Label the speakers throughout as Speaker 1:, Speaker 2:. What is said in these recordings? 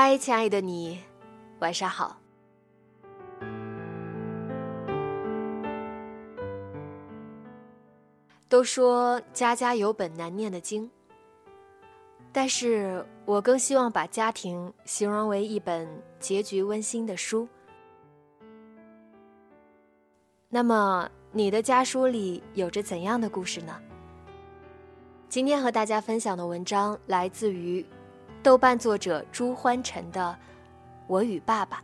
Speaker 1: 嗨，亲爱的你，晚上好。都说家家有本难念的经，但是我更希望把家庭形容为一本结局温馨的书。那么，你的家书里有着怎样的故事呢？今天和大家分享的文章来自于。豆瓣作者朱欢晨的《我与爸爸》。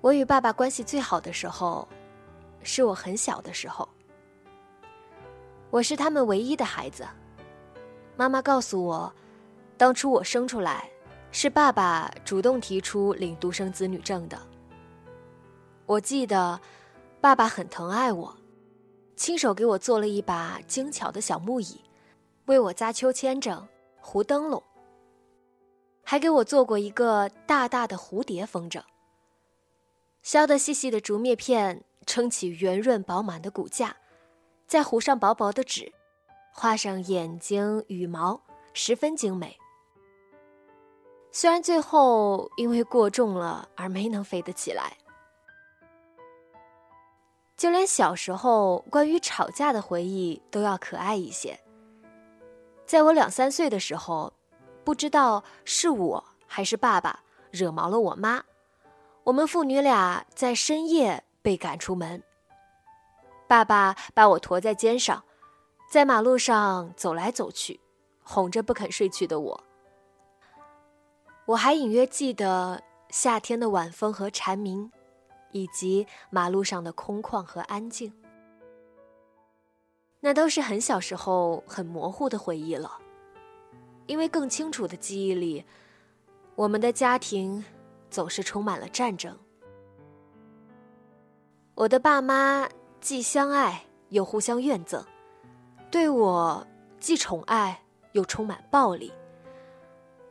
Speaker 1: 我与爸爸关系最好的时候，是我很小的时候。我是他们唯一的孩子。妈妈告诉我，当初我生出来。是爸爸主动提出领独生子女证的。我记得，爸爸很疼爱我，亲手给我做了一把精巧的小木椅，为我扎秋千枕、糊灯笼，还给我做过一个大大的蝴蝶风筝。削得细细的竹篾片撑起圆润饱满的骨架，再糊上薄薄的纸，画上眼睛、羽毛，十分精美。虽然最后因为过重了而没能飞得起来，就连小时候关于吵架的回忆都要可爱一些。在我两三岁的时候，不知道是我还是爸爸惹毛了我妈，我们父女俩在深夜被赶出门。爸爸把我驮在肩上，在马路上走来走去，哄着不肯睡去的我。我还隐约记得夏天的晚风和蝉鸣，以及马路上的空旷和安静。那都是很小时候很模糊的回忆了，因为更清楚的记忆里，我们的家庭总是充满了战争。我的爸妈既相爱又互相怨憎，对我既宠爱又充满暴力。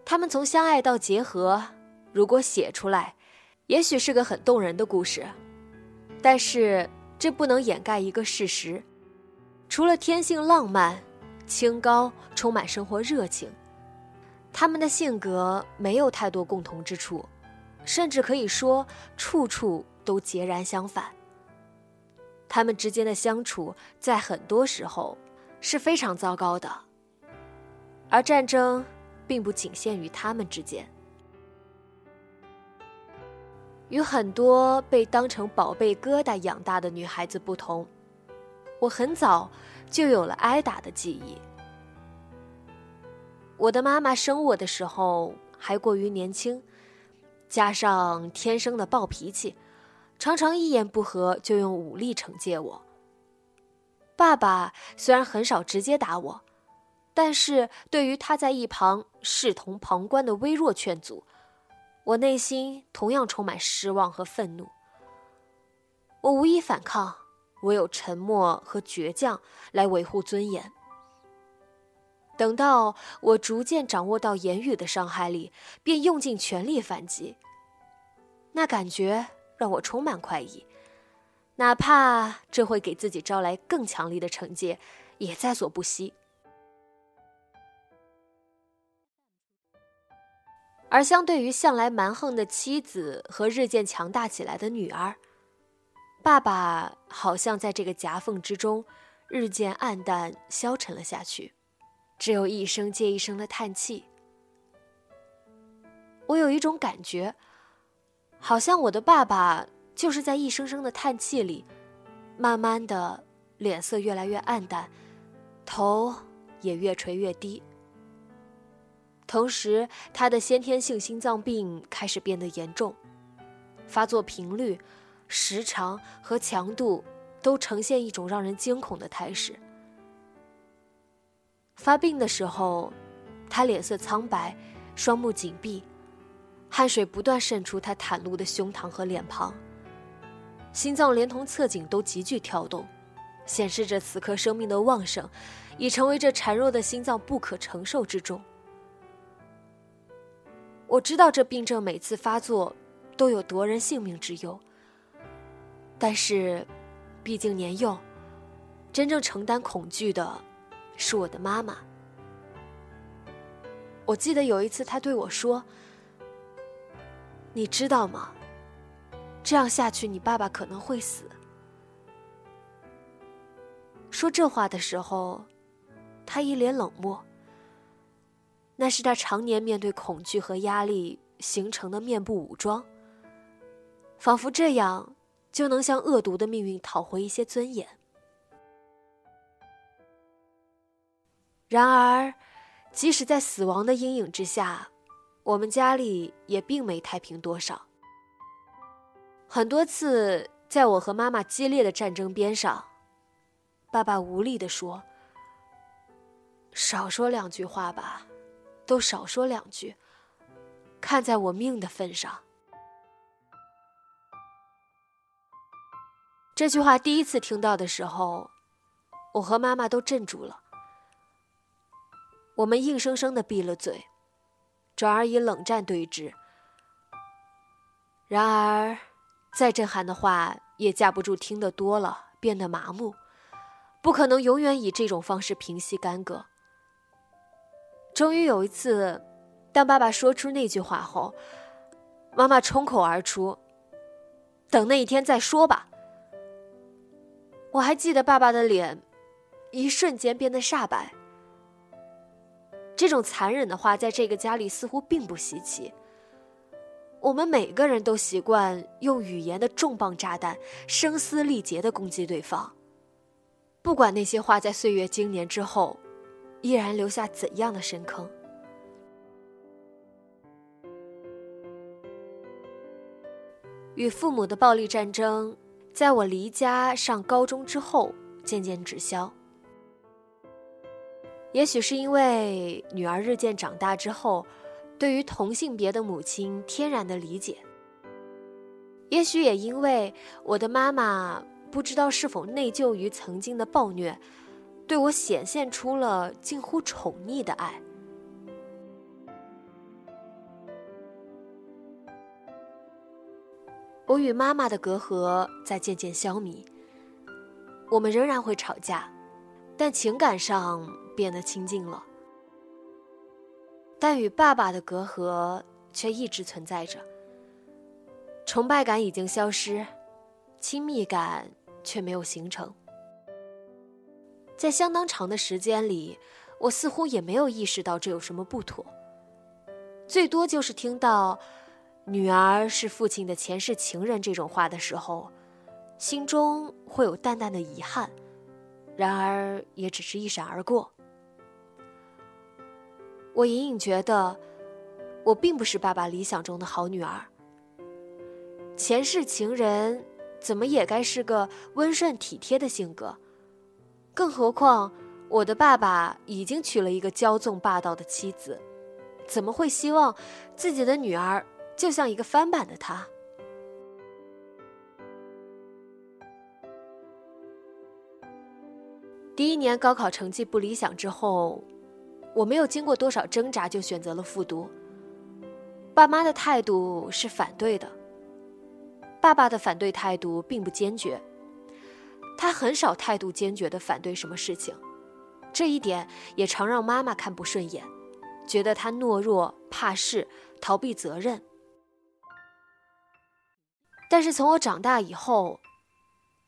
Speaker 1: 他们从相爱到结合，如果写出来，也许是个很动人的故事。但是这不能掩盖一个事实：除了天性浪漫、清高、充满生活热情，他们的性格没有太多共同之处，甚至可以说处处都截然相反。他们之间的相处在很多时候是非常糟糕的，而战争。并不仅限于他们之间。与很多被当成宝贝疙瘩养大的女孩子不同，我很早就有了挨打的记忆。我的妈妈生我的时候还过于年轻，加上天生的暴脾气，常常一言不合就用武力惩戒我。爸爸虽然很少直接打我。但是对于他在一旁视同旁观的微弱劝阻，我内心同样充满失望和愤怒。我无意反抗，唯有沉默和倔强来维护尊严。等到我逐渐掌握到言语的伤害力，便用尽全力反击。那感觉让我充满快意，哪怕这会给自己招来更强力的惩戒，也在所不惜。而相对于向来蛮横的妻子和日渐强大起来的女儿，爸爸好像在这个夹缝之中日渐暗淡消沉了下去，只有一声接一声的叹气。我有一种感觉，好像我的爸爸就是在一声声的叹气里，慢慢的脸色越来越暗淡，头也越垂越低。同时，他的先天性心脏病开始变得严重，发作频率、时长和强度都呈现一种让人惊恐的态势。发病的时候，他脸色苍白，双目紧闭，汗水不断渗出他袒露的胸膛和脸庞，心脏连同侧颈都急剧跳动，显示着此刻生命的旺盛已成为这孱弱的心脏不可承受之重。我知道这病症每次发作都有夺人性命之忧，但是，毕竟年幼，真正承担恐惧的是我的妈妈。我记得有一次，她对我说：“你知道吗？这样下去，你爸爸可能会死。”说这话的时候，她一脸冷漠。那是他常年面对恐惧和压力形成的面部武装，仿佛这样就能向恶毒的命运讨回一些尊严。然而，即使在死亡的阴影之下，我们家里也并没太平多少。很多次，在我和妈妈激烈的战争边上，爸爸无力地说：“少说两句话吧。”都少说两句，看在我命的份上。这句话第一次听到的时候，我和妈妈都镇住了。我们硬生生的闭了嘴，转而以冷战对峙。然而，再震撼的话也架不住听得多了，变得麻木。不可能永远以这种方式平息干戈。终于有一次，当爸爸说出那句话后，妈妈冲口而出：“等那一天再说吧。”我还记得爸爸的脸，一瞬间变得煞白。这种残忍的话，在这个家里似乎并不稀奇。我们每个人都习惯用语言的重磅炸弹，声嘶力竭的攻击对方，不管那些话在岁月经年之后。依然留下怎样的深坑？与父母的暴力战争，在我离家上高中之后渐渐止消。也许是因为女儿日渐长大之后，对于同性别的母亲天然的理解；也许也因为我的妈妈不知道是否内疚于曾经的暴虐。对我显现出了近乎宠溺的爱。我与妈妈的隔阂在渐渐消弭，我们仍然会吵架，但情感上变得亲近了。但与爸爸的隔阂却一直存在着，崇拜感已经消失，亲密感却没有形成。在相当长的时间里，我似乎也没有意识到这有什么不妥。最多就是听到“女儿是父亲的前世情人”这种话的时候，心中会有淡淡的遗憾，然而也只是一闪而过。我隐隐觉得，我并不是爸爸理想中的好女儿。前世情人怎么也该是个温顺体贴的性格。更何况，我的爸爸已经娶了一个骄纵霸道的妻子，怎么会希望自己的女儿就像一个翻版的他？第一年高考成绩不理想之后，我没有经过多少挣扎就选择了复读。爸妈的态度是反对的，爸爸的反对态度并不坚决。他很少态度坚决地反对什么事情，这一点也常让妈妈看不顺眼，觉得他懦弱、怕事、逃避责任。但是从我长大以后，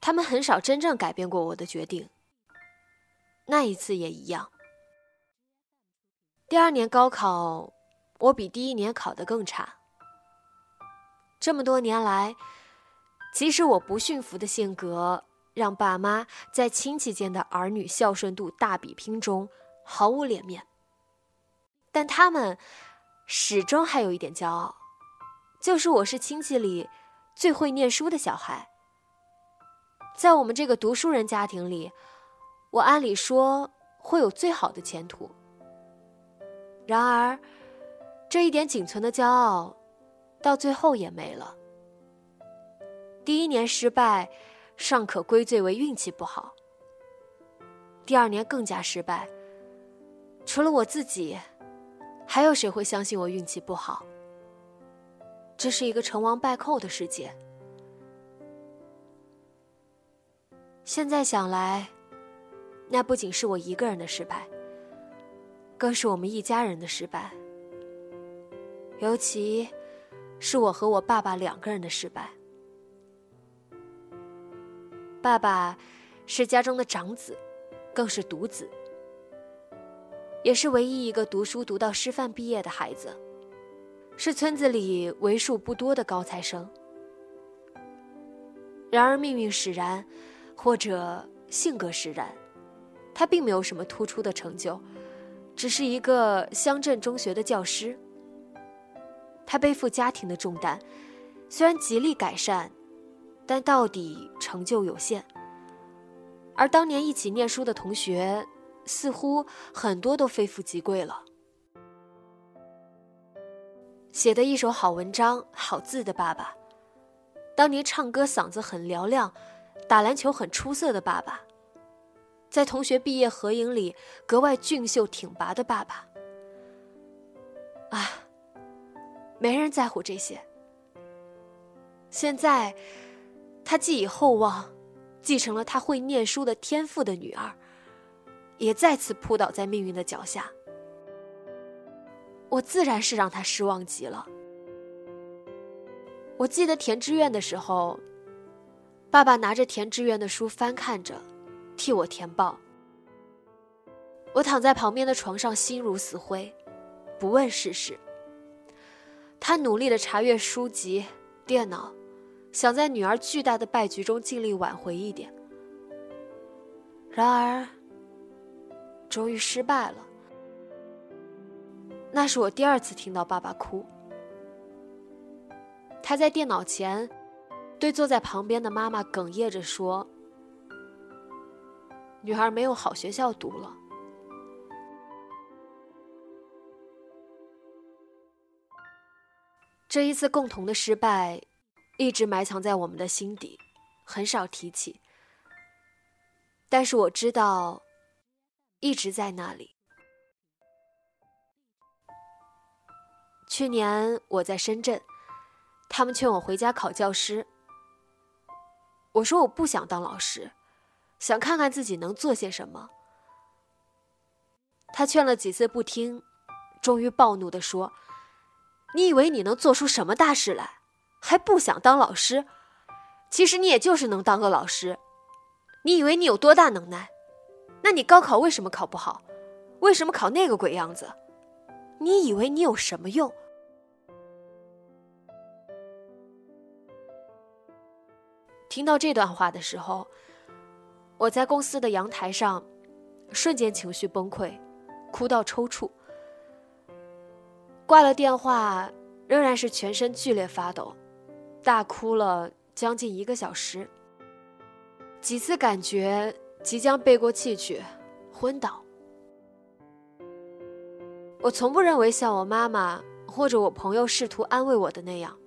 Speaker 1: 他们很少真正改变过我的决定。那一次也一样。第二年高考，我比第一年考得更差。这么多年来，即使我不驯服的性格让爸妈在亲戚间的儿女孝顺度大比拼中毫无脸面，但他们始终还有一点骄傲，就是我是亲戚里最会念书的小孩。在我们这个读书人家庭里，我按理说会有最好的前途。然而，这一点仅存的骄傲，到最后也没了。第一年失败，尚可归罪为运气不好。第二年更加失败，除了我自己，还有谁会相信我运气不好？这是一个成王败寇的世界。现在想来，那不仅是我一个人的失败。更是我们一家人的失败，尤其是我和我爸爸两个人的失败。爸爸是家中的长子，更是独子，也是唯一一个读书读到师范毕业的孩子，是村子里为数不多的高材生。然而命运使然，或者性格使然，他并没有什么突出的成就。只是一个乡镇中学的教师，他背负家庭的重担，虽然极力改善，但到底成就有限。而当年一起念书的同学，似乎很多都非富即贵了。写的一手好文章、好字的爸爸，当年唱歌嗓子很嘹亮，打篮球很出色的爸爸。在同学毕业合影里格外俊秀挺拔的爸爸，啊，没人在乎这些。现在，他寄以厚望，继承了他会念书的天赋的女儿，也再次扑倒在命运的脚下。我自然是让他失望极了。我记得填志愿的时候，爸爸拿着填志愿的书翻看着。替我填报。我躺在旁边的床上，心如死灰，不问世事。他努力的查阅书籍、电脑，想在女儿巨大的败局中尽力挽回一点。然而，终于失败了。那是我第二次听到爸爸哭。他在电脑前，对坐在旁边的妈妈哽咽着说。女孩没有好学校读了。这一次共同的失败，一直埋藏在我们的心底，很少提起。但是我知道，一直在那里。去年我在深圳，他们劝我回家考教师。我说我不想当老师。想看看自己能做些什么。他劝了几次不听，终于暴怒地说：“你以为你能做出什么大事来？还不想当老师？其实你也就是能当个老师。你以为你有多大能耐？那你高考为什么考不好？为什么考那个鬼样子？你以为你有什么用？”听到这段话的时候。我在公司的阳台上，瞬间情绪崩溃，哭到抽搐。挂了电话，仍然是全身剧烈发抖，大哭了将近一个小时。几次感觉即将背过气去，昏倒。我从不认为像我妈妈或者我朋友试图安慰我的那样。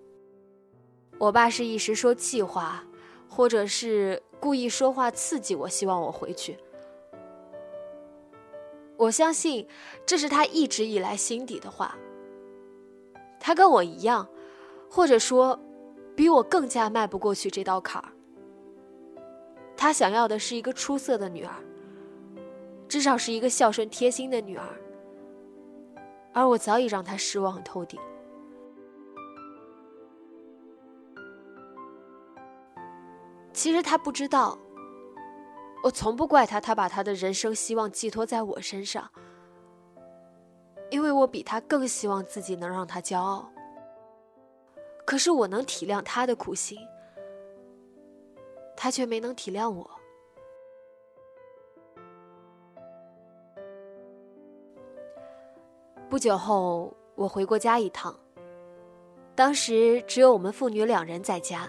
Speaker 1: 我爸是一时说气话，或者是。故意说话刺激我，希望我回去。我相信这是他一直以来心底的话。他跟我一样，或者说，比我更加迈不过去这道坎儿。他想要的是一个出色的女儿，至少是一个孝顺贴心的女儿。而我早已让他失望透顶。其实他不知道，我从不怪他，他把他的人生希望寄托在我身上，因为我比他更希望自己能让他骄傲。可是我能体谅他的苦心，他却没能体谅我。不久后，我回过家一趟，当时只有我们父女两人在家。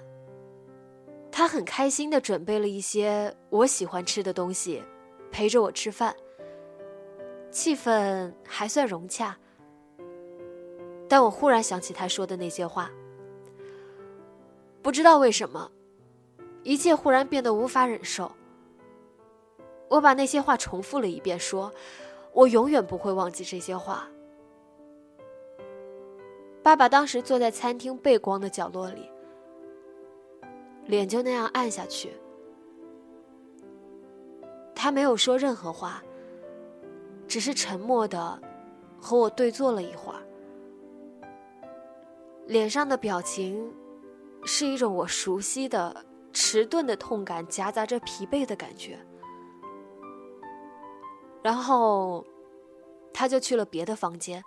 Speaker 1: 他很开心的准备了一些我喜欢吃的东西，陪着我吃饭。气氛还算融洽，但我忽然想起他说的那些话，不知道为什么，一切忽然变得无法忍受。我把那些话重复了一遍，说：“我永远不会忘记这些话。”爸爸当时坐在餐厅背光的角落里。脸就那样暗下去，他没有说任何话，只是沉默的和我对坐了一会儿，脸上的表情是一种我熟悉的迟钝的痛感，夹杂着疲惫的感觉。然后，他就去了别的房间，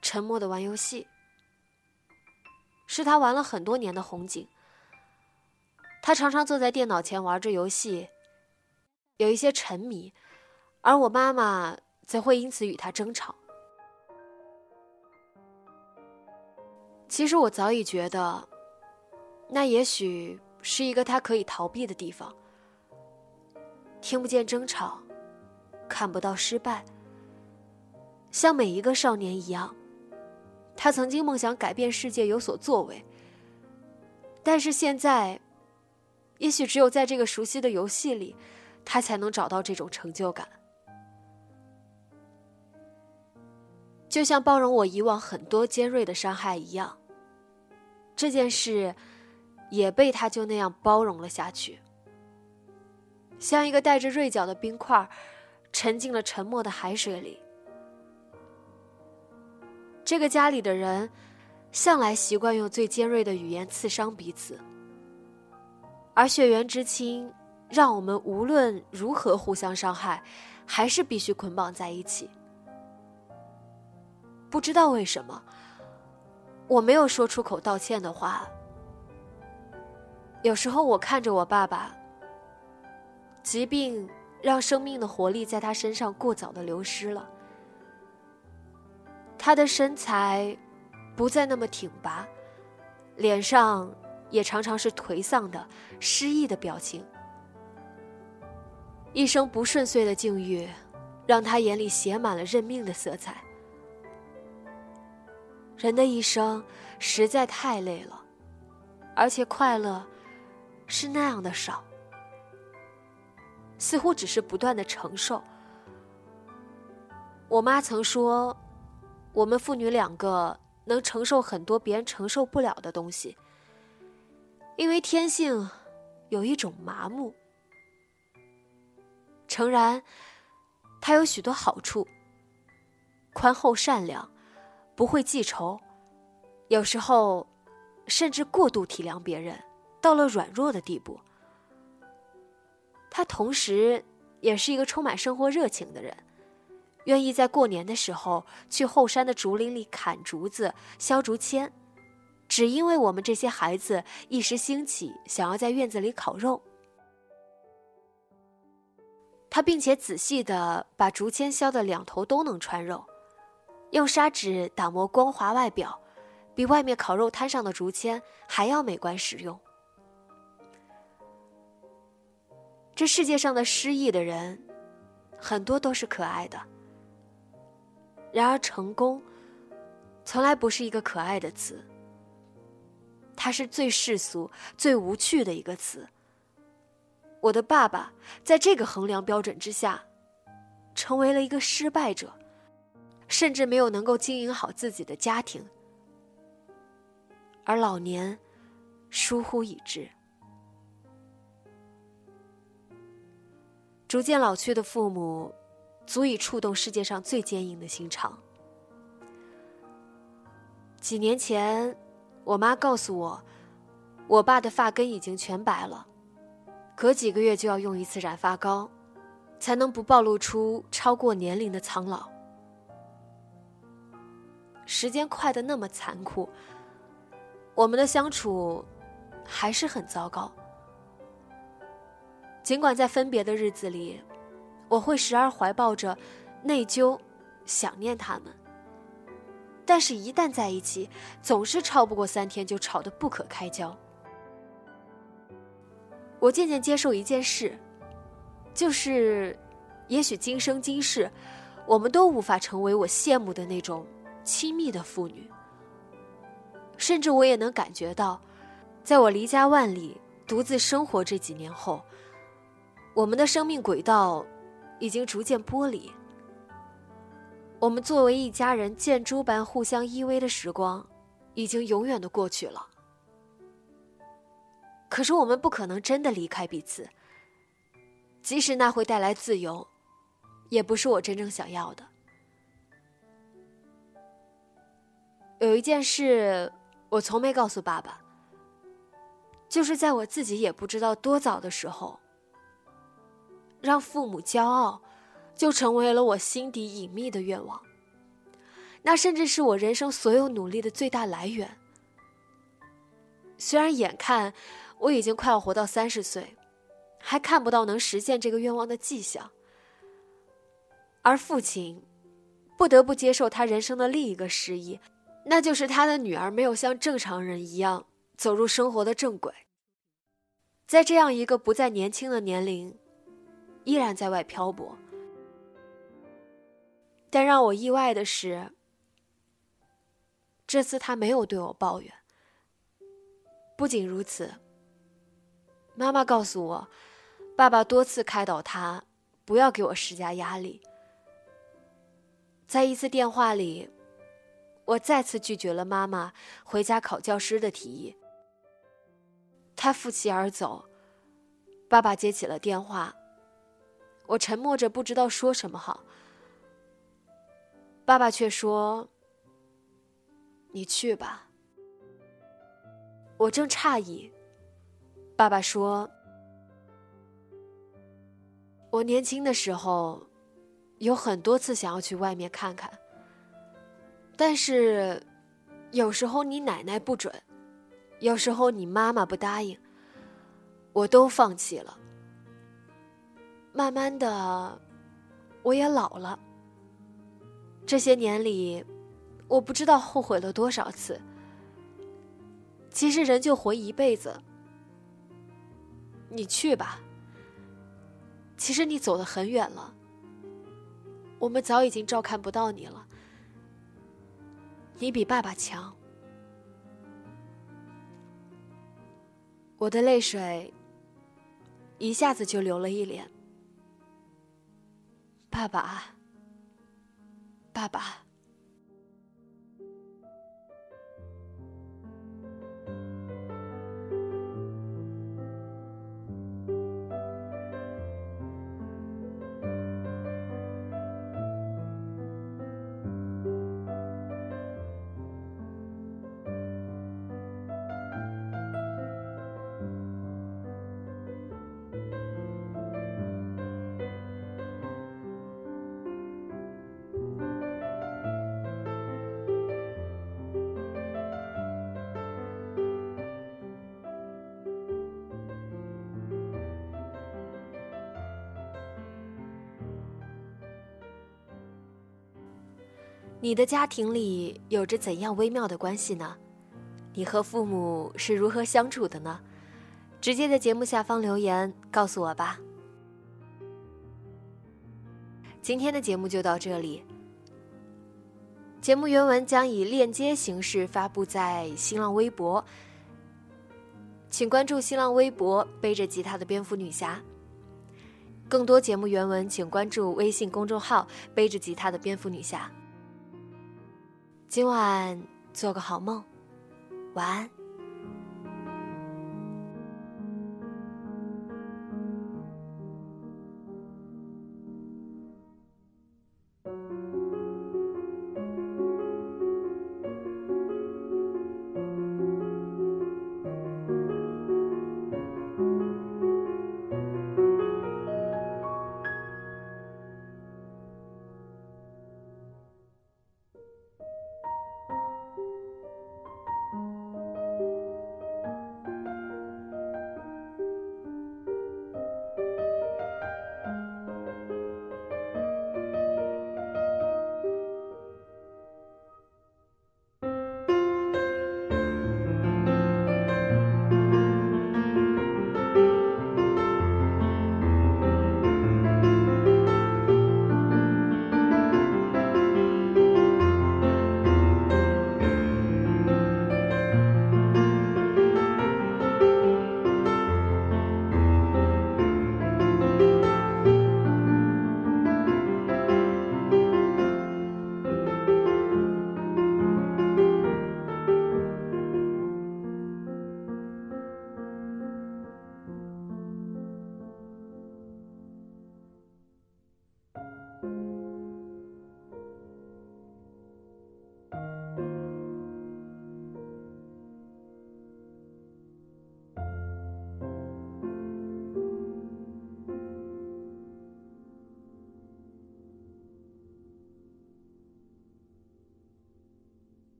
Speaker 1: 沉默的玩游戏，是他玩了很多年的红警。他常常坐在电脑前玩着游戏，有一些沉迷，而我妈妈则会因此与他争吵。其实我早已觉得，那也许是一个他可以逃避的地方，听不见争吵，看不到失败。像每一个少年一样，他曾经梦想改变世界，有所作为，但是现在。也许只有在这个熟悉的游戏里，他才能找到这种成就感。就像包容我以往很多尖锐的伤害一样，这件事也被他就那样包容了下去。像一个带着锐角的冰块，沉进了沉默的海水里。这个家里的人，向来习惯用最尖锐的语言刺伤彼此。而血缘之亲，让我们无论如何互相伤害，还是必须捆绑在一起。不知道为什么，我没有说出口道歉的话。有时候我看着我爸爸，疾病让生命的活力在他身上过早的流失了，他的身材不再那么挺拔，脸上。也常常是颓丧的、失意的表情。一生不顺遂的境遇，让他眼里写满了认命的色彩。人的一生实在太累了，而且快乐是那样的少，似乎只是不断的承受。我妈曾说，我们父女两个能承受很多别人承受不了的东西。因为天性有一种麻木，诚然，他有许多好处。宽厚善良，不会记仇，有时候甚至过度体谅别人，到了软弱的地步。他同时也是一个充满生活热情的人，愿意在过年的时候去后山的竹林里砍竹子、削竹签。只因为我们这些孩子一时兴起，想要在院子里烤肉，他并且仔细的把竹签削的两头都能穿肉，用砂纸打磨光滑外表，比外面烤肉摊上的竹签还要美观实用。这世界上的失意的人，很多都是可爱的，然而成功，从来不是一个可爱的词。它是最世俗、最无趣的一个词。我的爸爸在这个衡量标准之下，成为了一个失败者，甚至没有能够经营好自己的家庭，而老年疏忽已至，逐渐老去的父母，足以触动世界上最坚硬的心肠。几年前，我妈告诉我，我爸的发根已经全白了，隔几个月就要用一次染发膏，才能不暴露出超过年龄的苍老。时间快得那么残酷，我们的相处还是很糟糕。尽管在分别的日子里，我会时而怀抱着内疚、想念他们。但是，一旦在一起，总是超不过三天就吵得不可开交。我渐渐接受一件事，就是，也许今生今世，我们都无法成为我羡慕的那种亲密的父女。甚至我也能感觉到，在我离家万里、独自生活这几年后，我们的生命轨道已经逐渐剥离。我们作为一家人箭猪般互相依偎的时光，已经永远的过去了。可是我们不可能真的离开彼此，即使那会带来自由，也不是我真正想要的。有一件事，我从没告诉爸爸，就是在我自己也不知道多早的时候，让父母骄傲。就成为了我心底隐秘的愿望。那甚至是我人生所有努力的最大来源。虽然眼看我已经快要活到三十岁，还看不到能实现这个愿望的迹象，而父亲不得不接受他人生的另一个失意，那就是他的女儿没有像正常人一样走入生活的正轨，在这样一个不再年轻的年龄，依然在外漂泊。但让我意外的是，这次他没有对我抱怨。不仅如此，妈妈告诉我，爸爸多次开导他不要给我施加压力。在一次电话里，我再次拒绝了妈妈回家考教师的提议。他负气而走，爸爸接起了电话，我沉默着，不知道说什么好。爸爸却说：“你去吧。”我正诧异，爸爸说：“我年轻的时候，有很多次想要去外面看看，但是有时候你奶奶不准，有时候你妈妈不答应，我都放弃了。慢慢的，我也老了。”这些年里，我不知道后悔了多少次。其实人就活一辈子，你去吧。其实你走得很远了，我们早已经照看不到你了。你比爸爸强。我的泪水一下子就流了一脸。爸爸。爸爸。你的家庭里有着怎样微妙的关系呢？你和父母是如何相处的呢？直接在节目下方留言告诉我吧。今天的节目就到这里。节目原文将以链接形式发布在新浪微博，请关注新浪微博“背着吉他的蝙蝠女侠”。更多节目原文，请关注微信公众号“背着吉他的蝙蝠女侠”。今晚做个好梦，晚安。